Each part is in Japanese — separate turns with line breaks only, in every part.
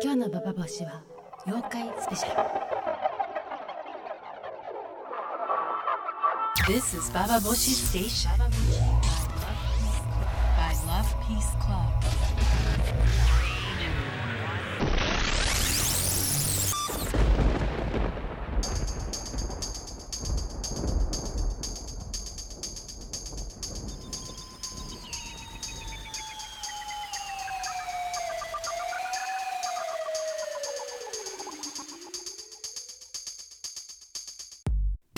今日のババボシは妖怪スペシャル This is Baba Boshi Station by Love Peace Club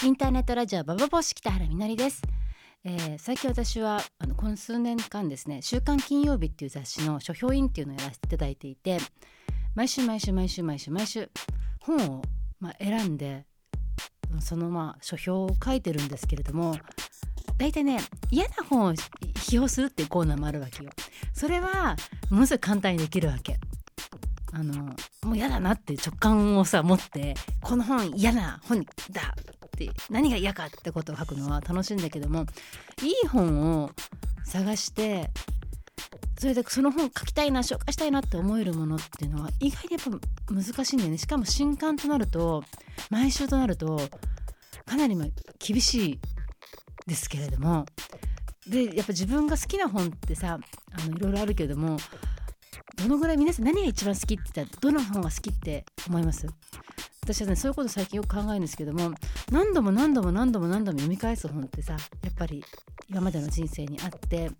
インターネットラジオババボシ北原みのりです、えー最近私はあのこの数年間ですね「週刊金曜日」っていう雑誌の書評員っていうのをやらせていただいていて毎週毎週毎週毎週毎週本を、まあ、選んでそのまあ書評を書いてるんですけれども大体ね嫌な本を批評するっていうコーナーもあるわけよ。それはものすごい簡単にできるわけ。あのもう嫌だなって直感をさ持ってこの本嫌な本だって何が嫌かってことを書くのは楽しいんだけどもいい本を探してそれでその本書きたいな紹介したいなって思えるものっていうのは意外にやっぱ難しいんだよね。しかも新刊となると毎週となるとかなり厳しいですけれども。でやっぱ自分が好きな本ってさあのいろいろあるけれどもどのぐらい皆さん何が一番好きって言ったらどの本が好きって思います？私はねそういうこと最近よく考えるんですけども何度も何度も何度も何度も読み返す本ってさやっぱり今までの人生にあって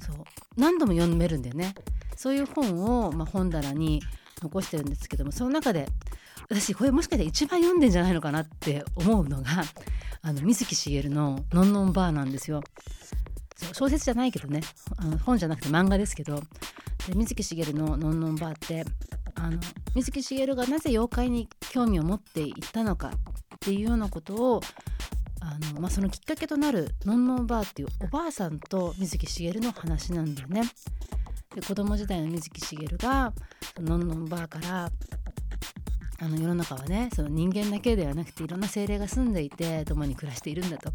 そう何度も読めるんだよねそういう本を、まあ、本棚に残してるんですけどもその中で私これもしかして一番読んでんじゃないのかなって思うのがあの水木しげるの「のんのんバー」なんですよ。小説じゃないけどねあの本じゃなくて漫画ですけどで水木しげるの「のんのんバー」ってあの水木しげるがなぜ妖怪に興味を持っていったのかっていうようなことをあの、まあ、そのきっかけとなる「のんのんバー」っていうおばあさんと水木しげるの話なんだよね。で子供時代の水木しげるがのんのんバーからあの世の中はねその人間だけではなくていろんな精霊が住んでいて共に暮らしているんだと。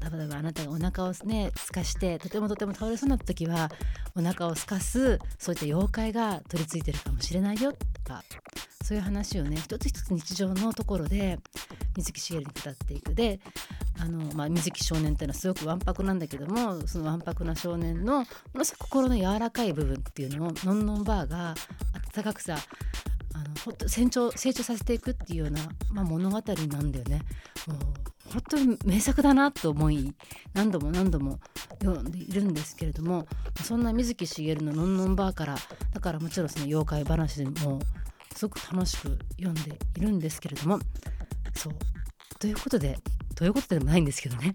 例えばあなたがお腹をねすかしてとてもとても倒れそうになった時はお腹をすかすそういった妖怪が取り付いてるかもしれないよとかそういう話をね一つ一つ日常のところで水木しげるに語っていくであの、まあ、水木少年っていうのはすごくわんぱくなんだけどもそのわんぱくな少年のものすごく心の柔らかい部分っていうのをのんのんばあが温かくさあのほんと成長成長させていくっていうような、まあ、物語なんだよね。もう本当に名作だなと思い何度も何度も読んでいるんですけれどもそんな水木しげるの「のんのんばー」からだからもちろんその妖怪話でもすごく楽しく読んでいるんですけれどもそう。ということでということでもないんですけどね。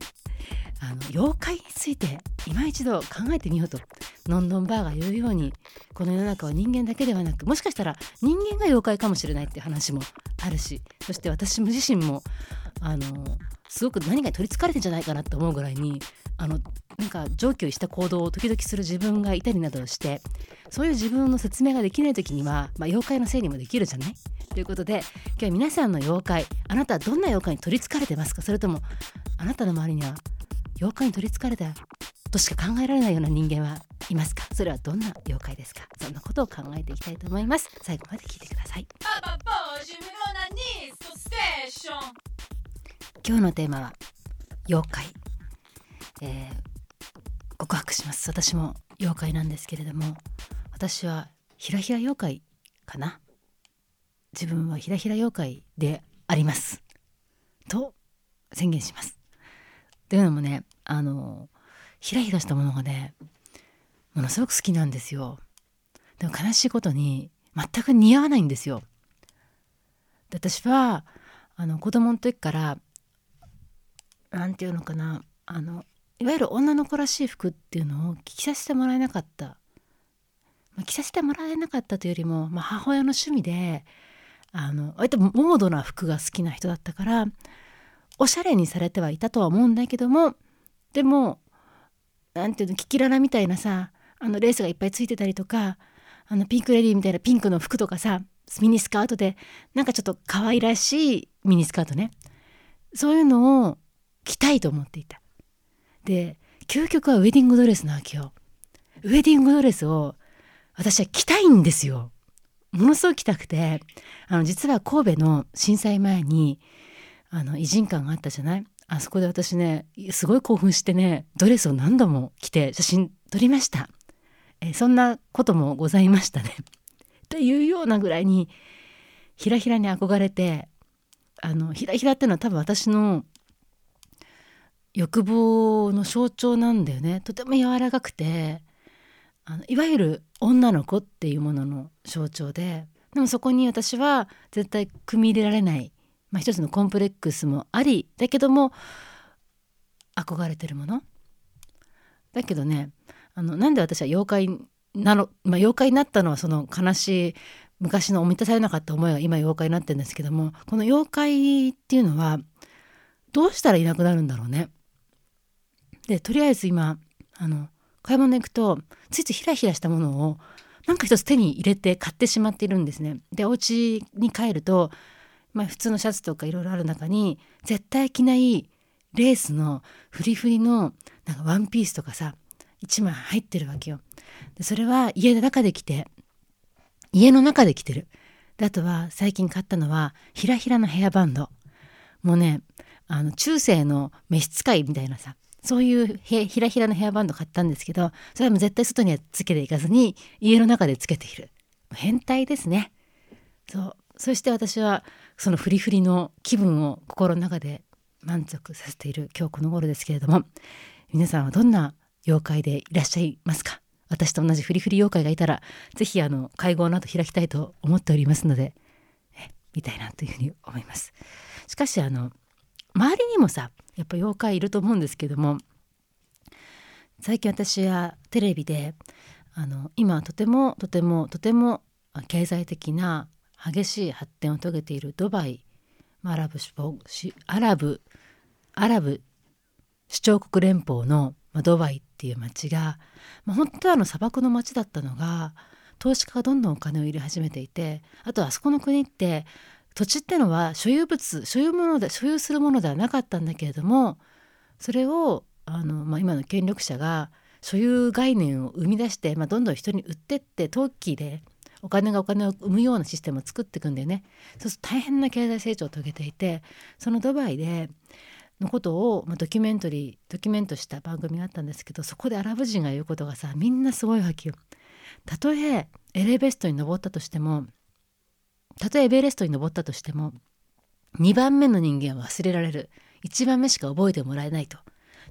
あの妖怪について今一度考えてみようとのんのんばーが言うようにこの世の中は人間だけではなくもしかしたら人間が妖怪かもしれないって話もあるしそして私自身もあのすごく何かに取りつかれてんじゃないかなと思うぐらいにあのなんか上級した行動を時々する自分がいたりなどしてそういう自分の説明ができない時には、まあ、妖怪のせいにもできるじゃない？ということで今日は皆さんの妖怪あなたはどんな妖怪に取りつかれてますか？それともあなたの周りには妖怪に取りつかれたとしか考えられないような人間はいますか？それはどんな妖怪ですか？そんなことを考えていきたいと思います。最後まで聞いてください。今日のテーマは妖怪、えー告白します。私も妖怪なんですけれども私はひらひら妖怪かな。自分はひらひら妖怪であります。と宣言します。というのもねあのひらひらしたものがねものすごく好きなんですよ。でも悲しいことに全く似合わないんですよ。で私はあの子供の時からなんていうのかな。あのいわゆる女の子らしい服っていうのを着させてもらえなかった、まあ、着させてもらえなかったというよりも、まあ、母親の趣味であの割とモードな服が好きな人だったからおしゃれにされてはいたとは思うんだけどもでもなんていうのキキララみたいなさあのレースがいっぱいついてたりとかあのピンクレディーみたいなピンクの服とかさミニスカートでなんかちょっと可愛らしいミニスカートね。そういうのを着たいと思っていた。で究極はウェディングドレスなわけよ。ウェディングドレスを私は来たいんですよ。ものすごく来たくてあの実は神戸の震災前にあの偉人館があったじゃない？あそこで私ねすごい興奮してねドレスを何度も着て写真撮りましたえそんなこともございましたね というようなぐらいにひらひらに憧れてあのひらひらってのは多分私の欲望の象徴なんだよねとても柔らかくてあのいわゆる女の子っていうものの象徴ででもそこに私は絶対組み入れられない、まあ、一つのコンプレックスもありだけども憧れてるものだけどねあのなんで私は妖怪なの、まあ、妖怪になったのはその悲しい昔の満たされなかった思いが今妖怪になってるんですけどもこの妖怪っていうのはどうしたらいなくなるんだろうね。でとりあえず今あの買い物行くとついついヒラヒラしたものをなんか一つ手に入れて買ってしまっているんですね。でお家に帰ると、まあ、普通のシャツとかいろいろある中に絶対着ないレースのフリフリのなんかワンピースとかさ1枚入ってるわけよ。でそれは家の中で着て家の中で着てる。であとは最近買ったのはひらひらのヘアバンド。もうねあの中世の召使いみたいなさそういうひらひらのヘアバンド買ったんですけどそれはもう絶対外にはつけていかずに家の中でつけている。変態ですね。そう。そして私はそのフリフリの気分を心の中で満足させている今日この頃ですけれども皆さんはどんな妖怪でいらっしゃいますか？私と同じフリフリ妖怪がいたら是非あの会合の後開きたいと思っておりますので見たいなというふうに思います。しかしあの周りにもさやっぱ妖怪いると思うんですけども最近私はテレビであの今とてもとてもとても経済的な激しい発展を遂げているドバイアラブアラブアラブ首長国連邦のドバイっていう町が、まあ、本当はあの砂漠の町だったのが投資家がどんどんお金を入れ始めていてあとあそこの国って土地ってのは所有物所有もので所有するものではなかったんだけれどもそれをあの、まあ、今の権力者が所有概念を生み出して、まあ、どんどん人に売ってって投機でお金がお金を生むようなシステムを作っていくんだよね。そうすると大変な経済成長を遂げていてそのドバイでのことを、まあ、ドキュメントリードキュメントした番組があったんですけどそこでアラブ人が言うことがさみんなすごいわけよ。たとえエレベストに登ったとしてもたとえエベレストに登ったとしても2番目の人間は忘れられる。1番目しか覚えてもらえないと。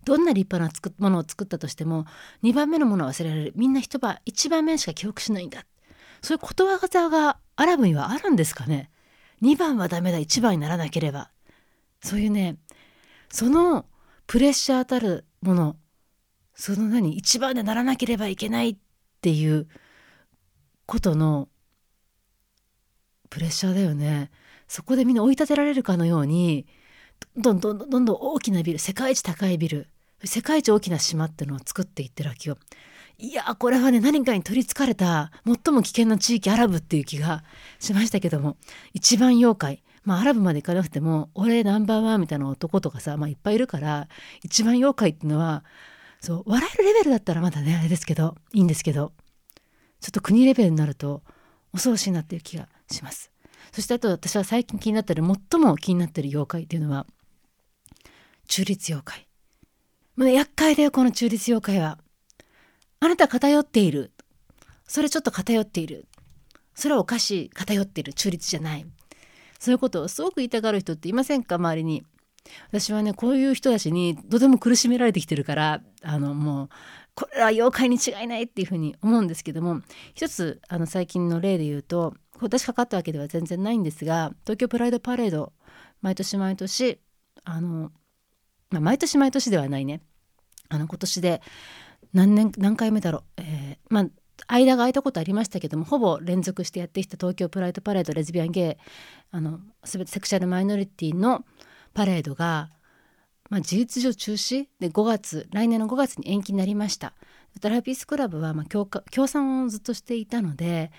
どんな立派なものを作ったとしても2番目のものは忘れられる。みんな一晩1番目しか記憶しないんだ。そういうことわざがアラブにはあるんですかね。2番はダメだ1番にならなければ。そういうねそのプレッシャーたるものその何一番でならなければいけないっていうことのプレッシャーだよねそこでみんな追い立てられるかのようにどんどんどんどんどん大きなビル世界一高いビル世界一大きな島っていうのを作っていってるわけよ。いやこれはね何かに取りつかれた最も危険な地域アラブっていう気がしましたけども一番妖怪まあアラブまで行かなくても俺ナンバーワンみたいな男とかさ、まあ、いっぱいいるから一番妖怪っていうのはそう笑えるレベルだったらまだねあれですけどいいんですけどちょっと国レベルになると恐ろしいなっていう気がしますそしてあと私は最近気になってる最も気になってる妖怪っていうのは中立妖怪。もうね厄介だよこの中立妖怪は。あなた偏っている。それちょっと偏っている。それはおかしい偏っている中立じゃない。そういうことをすごく言いたがる人っていませんか周りに。私はねこういう人たちにとても苦しめられてきてるからあのもうこれは妖怪に違いないっていうふうに思うんですけども一つあの最近の例で言うと私かかったわけでは全然ないんですが東京プライドパレード毎年毎年あの、まあ、毎年毎年ではないね。あの今年で何年何回目だろう、えー、まあ間が空いたことありましたけどもほぼ連続してやってきた東京プライドパレードレズビアンゲイあの全てセクシャルマイノリティのパレードが、まあ、事実上中止？で5月来年の5月に延期になりましたトラピースクラブはまあ協協賛をずっとしていたので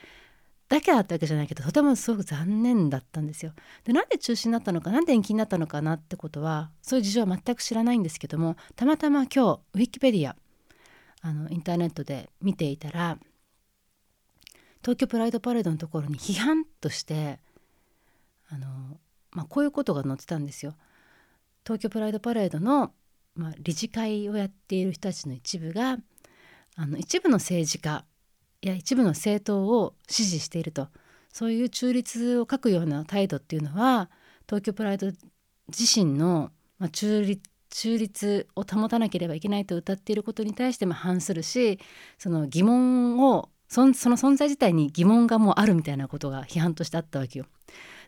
だけだったわけじゃないけどとてもすごく残念だったんですよ。でなんで中止になったのかなんで延期になったのかなってことはそういう事情は全く知らないんですけどもたまたま今日ウィキペディアあのインターネットで見ていたら東京プライドパレードのところに批判としてあの、まあ、こういうことが載ってたんですよ。東京プライドパレードの、まあ、理事会をやっている人たちの一部があの一部の政治家や一部の政党を支持しているとそういう中立を書くような態度っていうのは東京プライド自身の、まあ、中立中立を保たなければいけないと歌っていることに対しても反するしその疑問をその存在自体に疑問がもうあるみたいなことが批判としてあったわけよ。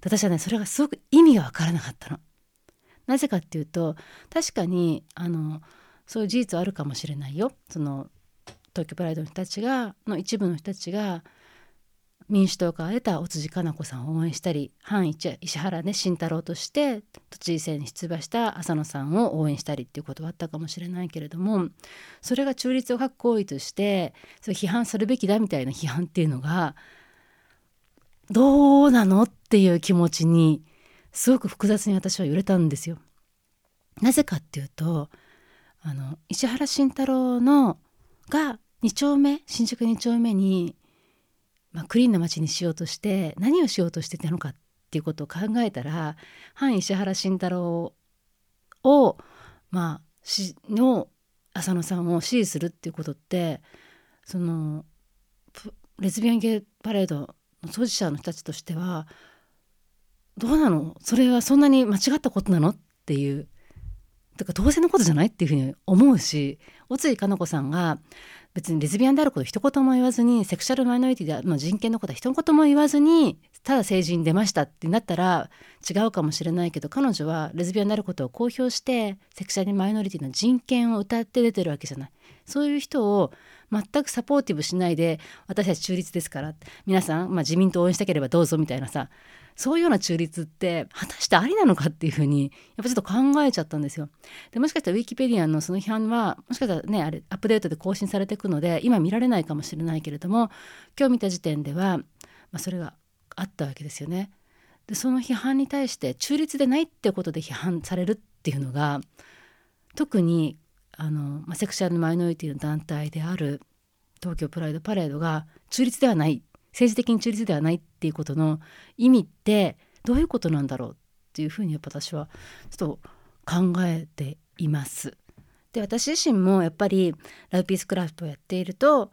私はねそれがすごく意味がわからなかったの。なぜかっていうと確かにあのそういう事実はあるかもしれないよ。その東京プライドの人たちがの一部の人たちが民主党から出た尾辻かな子さんを応援したり反石原ね慎太郎として都知事選に出馬した浅野さんを応援したりっていうことはあったかもしれないけれどもそれが中立を書く行為としてそれ批判するべきだみたいな批判っていうのがどうなの？っていう気持ちにすごく複雑に私は揺れたんですよ。なぜかっていうとあの石原慎太郎のが2丁目新宿2丁目にまあ、クリーンな街にしようとして何をしようとしてたのかっていうことを考えたら反石原慎太郎をまあしの浅野さんを支持するっていうことってそのレズビアンゲイパレード当事者の人たちとしてはどうなの？それはそんなに間違ったことなの？っていう。だから当然のことじゃないっていうふうに思うし小津井かな子さんが別にレズビアンであること一言も言わずにセクシャルマイノリティで、まあ、人権のことは一言も言わずにただ政治に出ましたってなったら違うかもしれないけど彼女はレズビアンであることを公表してセクシャルマイノリティの人権を歌って出てるわけじゃないそういう人を全くサポーティブしないで私たち中立ですから皆さん、まあ、自民党応援したければどうぞみたいなさそういうような中立って果たしてありなのかっていうふうにやっぱちょっと考えちゃったんですよ。でもしかしたらウィキペディアのその批判はもしかしたらねあれアップデートで更新されていくので今見られないかもしれないけれども今日見た時点では、まあ、それがあったわけですよね。でその批判に対して中立でないってことで批判されるっていうのが特にあの、まあ、セクシャルマイノリティの団体である東京プライドパレードが中立ではない政治的に中立ではないっていうことの意味ってどういうことなんだろうっていうふうにやっぱ私はちょっと考えています。で私自身もやっぱりラブピースクラフトをやっていると、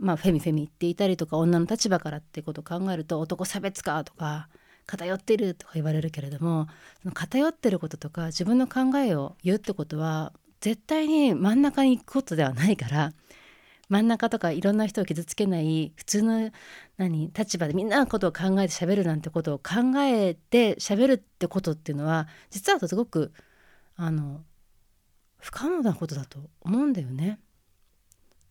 まあ、フェミフェミ言っていたりとか女の立場からってことを考えると男差別かとか偏ってるとか言われるけれどもその偏ってることとか自分の考えを言うってことは絶対に真ん中に行くことではないから真ん中とかいろんな人を傷つけない普通の何立場でみんなのことを考えて喋るなんてことを考えて喋るってことっていうのは実はすごくあの不可能なことだと思うんだよね。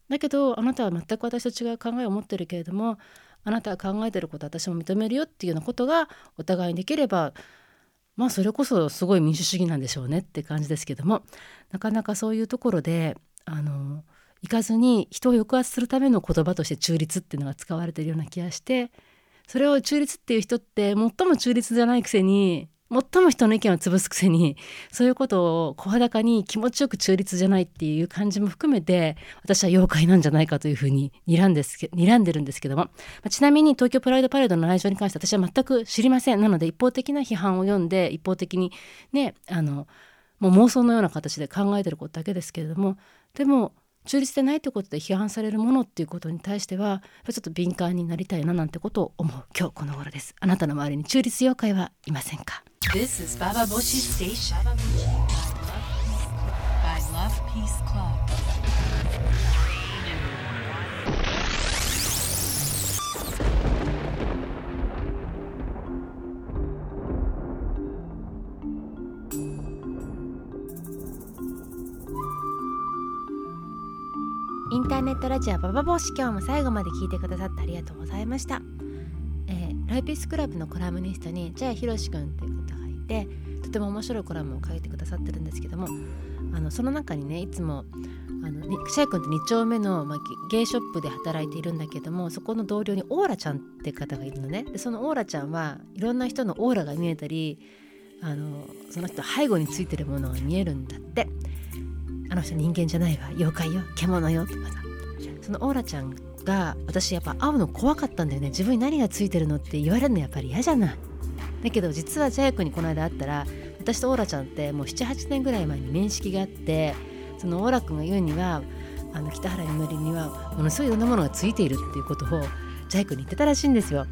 だけどあなたは全く私と違う考えを持ってるけれどもあなたが考えてること私も認めるよっていうようなことがお互いにできればまあそれこそすごい民主主義なんでしょうねって感じですけどもなかなかそういうところであの行かずに人を抑圧するための言葉として中立っていうのが使われてるような気がしてそれを中立っていう人って最も中立じゃないくせに最も人の意見を潰すくせにそういうことを声高に気持ちよく中立じゃないっていう感じも含めて私は妖怪なんじゃないかというふうに睨んです睨んでるんですけども、まちなみに東京プライドパレードの来場に関して私は全く知りません。なので一方的な批判を読んで一方的にねあのもう妄想のような形で考えてることだけですけれども。でも中立でないということで批判されるものっていうことに対してはちょっと敏感になりたいななんてことを思う。今日この頃です。あなたの周りに中立妖怪はいませんか？
This is Baba Boshi Station by Love Peace Club.
インターネットラジオババボシ今日も最後まで聞いてくださってありがとうございました、えー、ライピースクラブのコラムニストにジャイヒロシ君っててとても面白いコラムを書いてくださってるんですけどもあのその中にねいつもあのシャイ君って2丁目の、まあ、ゲイショップで働いているんだけどもそこの同僚にオーラちゃんって方がいるのね。でそのオーラちゃんはいろんな人のオーラが見えたりあのその人背後についてるものが見えるんだって。あの人人間じゃないわ。妖怪よ。獣よ。とかさ。そのオーラちゃんが私やっぱ会うの怖かったんだよね。自分に何がついてるのって言われるのやっぱり嫌じゃない。だけど実はジャイ君にこの間会ったら私とオーラちゃんってもう78年ぐらい前に面識があってそのオーラ君が言うにはあの北原みのりにはものすごいいろんなものがついているっていうことをジャイ君に言ってたらしいんですよ。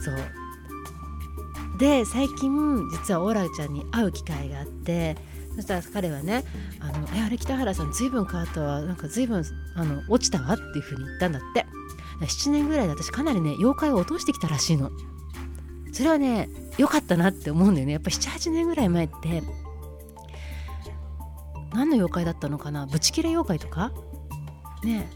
そう。で最近実はオーラちゃんに会う機会があってそしたら彼はね「あのえあれ北原さん随分変わったわ。なんか随分あの落ちたわ」っていうふうに言ったんだって。7年ぐらいで私かなりね妖怪を落としてきたらしいの。それはね良かったなって思うんだよね。やっぱ78年ぐらい前って何の妖怪だったのかな？ブチキレ妖怪とか？ね。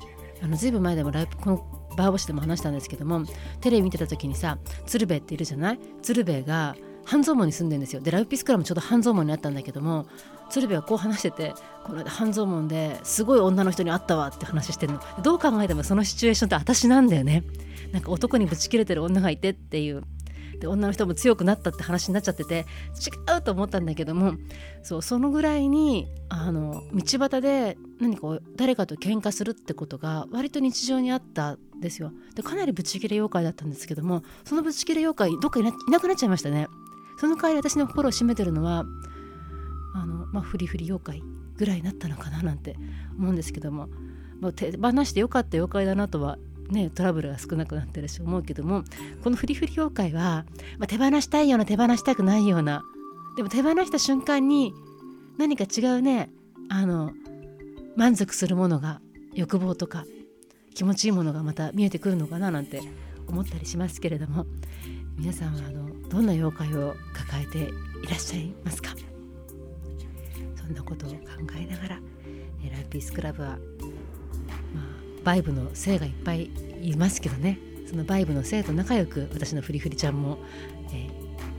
あの随分前でもライブこのバーボシでも話したんですけどもテレビ見てた時にさ鶴瓶っているじゃない？鶴瓶が半蔵門に住んでるんですよ。でライブピスクラブちょうど半蔵門にあったんだけども鶴瓶はこう話しててこの間半蔵門ですごい女の人に会ったわって話してるの。どう考えてもそのシチュエーションって私なんだよね。なんか男にぶち切れてる女がいてっていう。で女の人も強くなったって話になっちゃってて違うと思ったんだけどもそうそのぐらいにあの道端で何か誰かと喧嘩するってことが割と日常にあったんですよ。でかなりブチギレ妖怪だったんですけどもそのブチギレ妖怪どっかいなくなっちゃいましたね。その代わり私の心を占めてるのはあの、まあ、フリフリ妖怪ぐらいになったのかななんて思うんですけどももう手放してよかった妖怪だなとはね、トラブルが少なくなってるし思うけどもこのフリフリ妖怪は、まあ、手放したいような手放したくないようなでも手放した瞬間に何か違うねあの満足するものが欲望とか気持ちいいものがまた見えてくるのかななんて思ったりしますけれども皆さんはあのどんな妖怪を抱えていらっしゃいますか？そんなことを考えながらラピースクラブはバイブの性がいっぱいいますけどね。そのバイブの性と仲良く私のフリフリちゃんも、え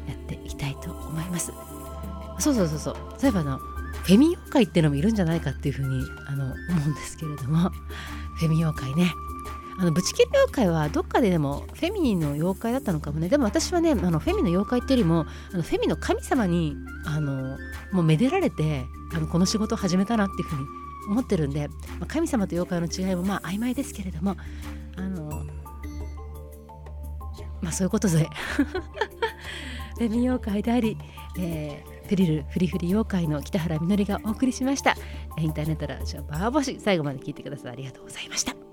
ー、やっていきたいと思います。そうそうそうそう。そういえばあのフェミ妖怪っていうのもいるんじゃないかっていうふうにあの思うんですけれども。フェミ妖怪ね。あのブチキル妖怪はどっかででもフェミニンの妖怪だったのかもね。でも私はねあのフェミの妖怪っていうよりもあのフェミの神様にあのもうめでられてあのこの仕事を始めたなっていうふうに思ってるんで、まあ、神様と妖怪の違いもまあ曖昧ですけれどもあのまあそういうことで レミ妖怪であり、えー、フリルフリフリ妖怪の北原みのりがお送りしました。インターネットラジオバーボシ最後まで聞いてください。ありがとうございました。